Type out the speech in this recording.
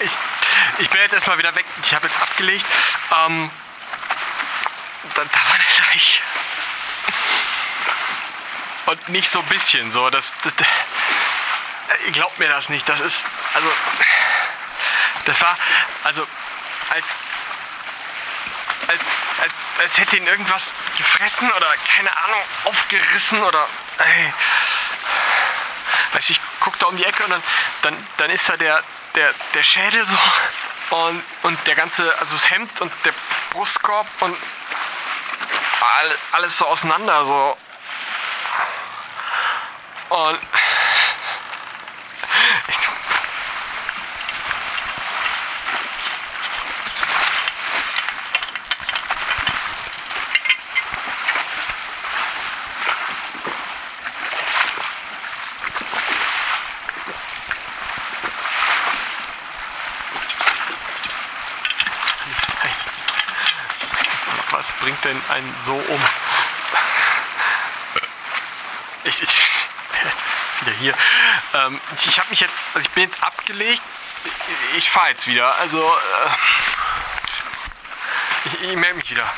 ich, ich bin jetzt erstmal wieder weg. Ich habe jetzt abgelegt. Ähm, da, da war eine Leiche. Und nicht so ein bisschen. So, das, das, glaubt mir das nicht. Das ist, also, das war, also, als, als, als, als hätte ihn irgendwas gefressen oder, keine Ahnung, aufgerissen oder, ey. Du, ich guck da um die Ecke und dann, dann, dann ist da der, der, der Schädel so und, und der ganze, also das Hemd und der Brustkorb und all, alles so auseinander, so. Und Was bringt denn einen so um? Ich, ich wieder hier. Ähm, ich ich habe mich jetzt, also ich bin jetzt abgelegt. Ich, ich fahre jetzt wieder. Also, äh, ich, ich melde mich wieder.